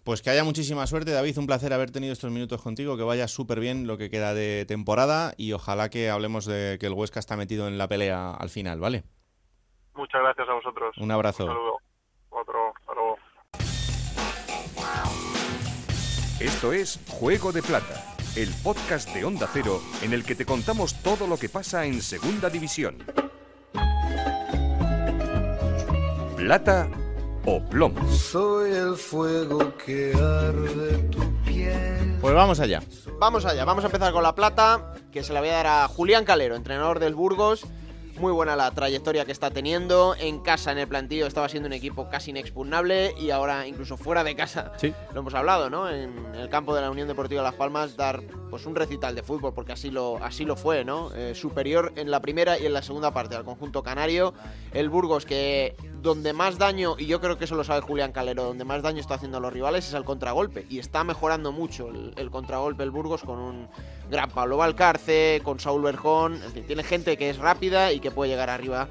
Pues que haya muchísima suerte, David. Un placer haber tenido estos minutos contigo. Que vaya súper bien lo que queda de temporada y ojalá que hablemos de que el Huesca está metido en la pelea al final, ¿vale? Muchas gracias a vosotros. Un abrazo. Un saludo. Otro, hasta luego. Esto es Juego de Plata, el podcast de Onda Cero en el que te contamos todo lo que pasa en Segunda División. Plata o plomo. Soy el fuego que arde tu piel. Pues vamos allá. Vamos allá, vamos a empezar con la plata, que se la voy a dar a Julián Calero, entrenador del Burgos. Muy buena la trayectoria que está teniendo. En casa, en el plantillo, estaba siendo un equipo casi inexpugnable y ahora incluso fuera de casa, Sí. lo hemos hablado, ¿no? En el campo de la Unión Deportiva Las Palmas, dar pues un recital de fútbol, porque así lo, así lo fue, ¿no? Eh, superior en la primera y en la segunda parte al conjunto canario. El Burgos que donde más daño, y yo creo que eso lo sabe Julián Calero, donde más daño está haciendo a los rivales es al contragolpe. Y está mejorando mucho el, el contragolpe el Burgos con un gran Pablo Valcarce, con Saúl Berjón. En fin, tiene gente que es rápida y que puede llegar arriba.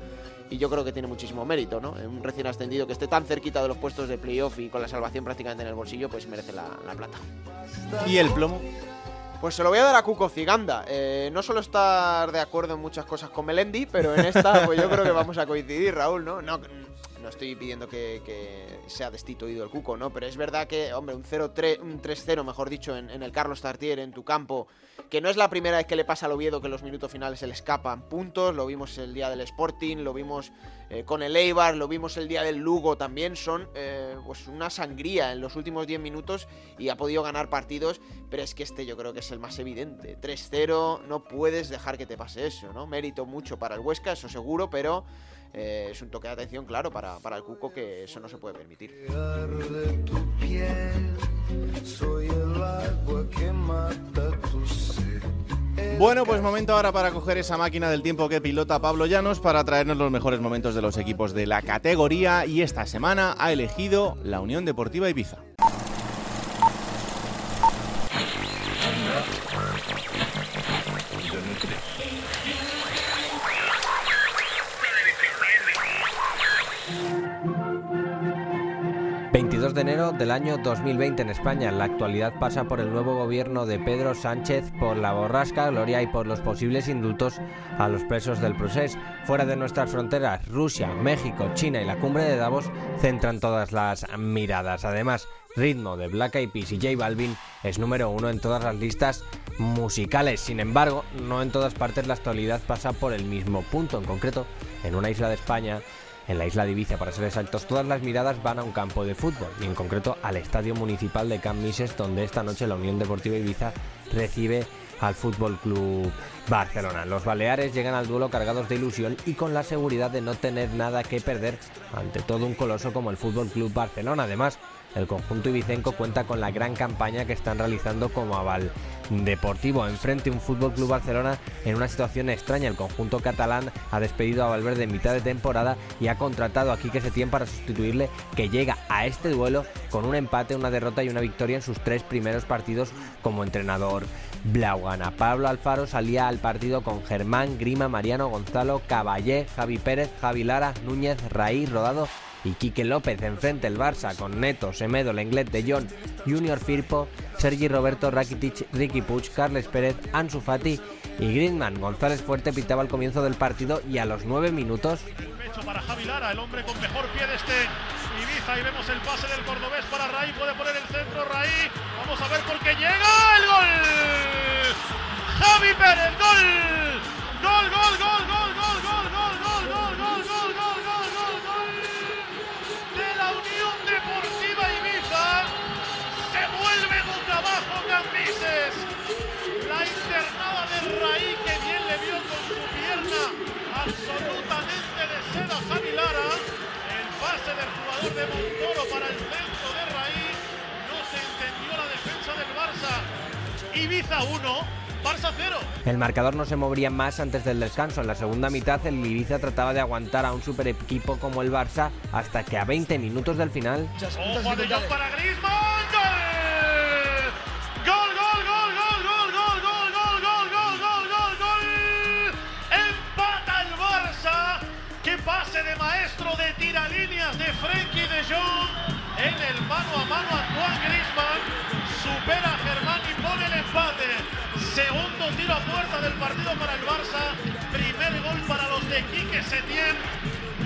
Y yo creo que tiene muchísimo mérito, ¿no? Un recién ascendido que esté tan cerquita de los puestos de playoff y con la salvación prácticamente en el bolsillo, pues merece la, la plata. ¿Y el plomo? Pues se lo voy a dar a Cuco Ciganda. Eh, no suelo estar de acuerdo en muchas cosas con Melendi, pero en esta pues yo creo que vamos a coincidir, Raúl. No, no estoy pidiendo que, que sea destituido el Cuco, ¿no? Pero es verdad que, hombre, un 0-3, un 3-0, mejor dicho, en, el Carlos Tartier, en tu campo, que no es la primera vez que le pasa al Oviedo que en los minutos finales se le escapan puntos, lo vimos el día del Sporting, lo vimos eh, con el Eibar, lo vimos el día del Lugo también, son eh, pues una sangría en los últimos 10 minutos y ha podido ganar partidos, pero es que este yo creo que es el más evidente. 3-0, no puedes dejar que te pase eso, ¿no? Mérito mucho para el Huesca, eso seguro, pero eh, es un toque de atención, claro, para, para el Cuco que eso no se puede permitir. Bueno, pues momento ahora para coger esa máquina del tiempo que pilota Pablo Llanos para traernos los mejores momentos de los equipos de la categoría y esta semana ha elegido la Unión Deportiva Ibiza. 22 de enero del año 2020 en España. La actualidad pasa por el nuevo gobierno de Pedro Sánchez, por la borrasca Gloria y por los posibles indultos a los presos del proceso. Fuera de nuestras fronteras, Rusia, México, China y la cumbre de Davos centran todas las miradas. Además, Ritmo de Black Eyed Peas y J Balvin es número uno en todas las listas musicales. Sin embargo, no en todas partes la actualidad pasa por el mismo punto. En concreto, en una isla de España, en la isla de Ibiza para ser exactos, todas las miradas van a un campo de fútbol y en concreto al Estadio Municipal de Can Mises, donde esta noche la Unión Deportiva Ibiza recibe al Fútbol Club Barcelona. Los Baleares llegan al duelo cargados de ilusión y con la seguridad de no tener nada que perder ante todo un coloso como el Fútbol Club Barcelona. Además, el conjunto ibicenco cuenta con la gran campaña que están realizando como aval deportivo. Enfrente un Fútbol Club Barcelona en una situación extraña. El conjunto catalán ha despedido a Valverde en mitad de temporada y ha contratado a Quique Setién para sustituirle, que llega a este duelo con un empate, una derrota y una victoria en sus tres primeros partidos como entrenador blaugrana. Pablo Alfaro salía al partido con Germán, Grima, Mariano, Gonzalo, Caballé, Javi Pérez, Javi Lara, Núñez, Raíz, Rodado y Quique López enfrente el Barça con Neto, Semedo, Lenglet de Jong, Junior Firpo, Sergi Roberto, Rakitic, Ricky Puig, Carles Pérez, Ansu Fati y Griezmann. González Fuerte pitaba al comienzo del partido y a los nueve minutos Pecho para Javi Lara, el hombre con mejor pie de este Ibiza. Y vemos el pase del cordobés para Raí. Puede poner el centro Raí. Vamos a ver por qué llega el gol. Javi Pérez, gol, gol, gol, gol, gol, gol, gol, gol, gol, gol, gol, gol, gol, abajo Cambises. La internada de Raí que bien le vio con su pierna absolutamente de seda Javi Lara. El pase del jugador de Montoro para el centro de Raí. No se entendió la defensa del Barça. Ibiza 1, Barça 0. El marcador no se movería más antes del descanso. En la segunda mitad el Ibiza trataba de aguantar a un super equipo como el Barça hasta que a 20 minutos del final Ojo de para Griezmann. Gol. De Jong. En el mano a mano Antoine Griezmann. Supera a Germán y pone el empate. Segundo tiro a puerta del partido para el Barça. Primer gol para los de Quique Setién.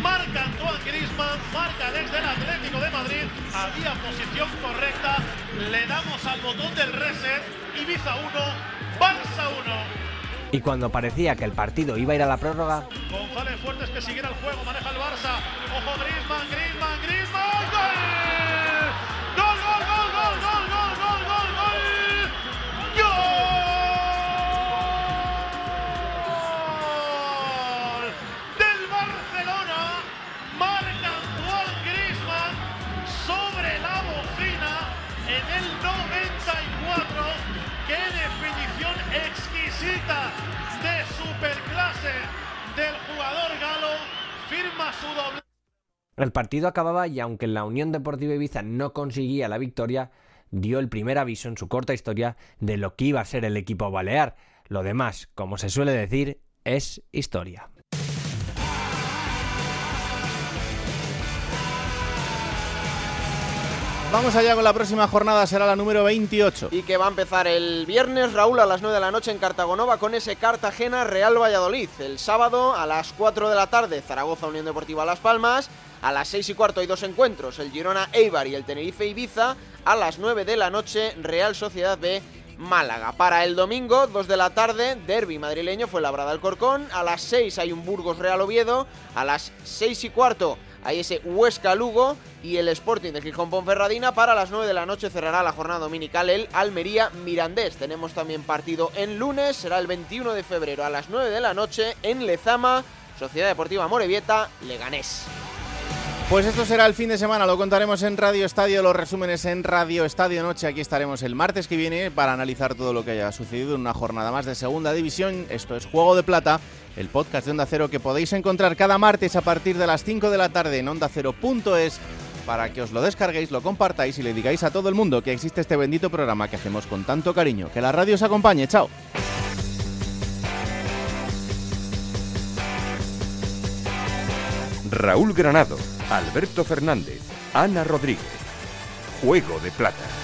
Marca Antoine Griezmann, marca el ex del Atlético de Madrid. Había posición correcta. Le damos al botón del reset. Ibiza 1, Barça 1. y cuando parecía que el partido iba a ir a la prórroga, González Fuertes que siguiera el juego, maneja el Barça. Ojo Griezmann, Griezmann, Griezmann. El partido acababa y aunque la Unión Deportiva Ibiza no conseguía la victoria, dio el primer aviso en su corta historia de lo que iba a ser el equipo balear. Lo demás, como se suele decir, es historia. Vamos allá con la próxima jornada, será la número 28. Y que va a empezar el viernes, Raúl, a las 9 de la noche en Cartagonova con ese Cartagena Real Valladolid. El sábado a las 4 de la tarde, Zaragoza Unión Deportiva Las Palmas. A las 6 y cuarto hay dos encuentros, el Girona Eibar y el Tenerife Ibiza. A las 9 de la noche, Real Sociedad B Málaga. Para el domingo, 2 de la tarde, derby madrileño fue labrada el Corcón. A las 6 hay un Burgos Real Oviedo. A las 6 y cuarto hay ese Huesca Lugo y el Sporting de Gijón Ponferradina. Para las 9 de la noche cerrará la jornada dominical el Almería Mirandés. Tenemos también partido en lunes, será el 21 de febrero a las 9 de la noche en Lezama, Sociedad Deportiva Morevieta, Leganés. Pues esto será el fin de semana, lo contaremos en Radio Estadio, los resúmenes en Radio Estadio Noche. Aquí estaremos el martes que viene para analizar todo lo que haya sucedido en una jornada más de Segunda División. Esto es Juego de Plata, el podcast de Onda Cero que podéis encontrar cada martes a partir de las 5 de la tarde en ondacero.es para que os lo descarguéis, lo compartáis y le digáis a todo el mundo que existe este bendito programa que hacemos con tanto cariño. Que la radio os acompañe, chao. Raúl Granado, Alberto Fernández, Ana Rodríguez. Juego de Plata.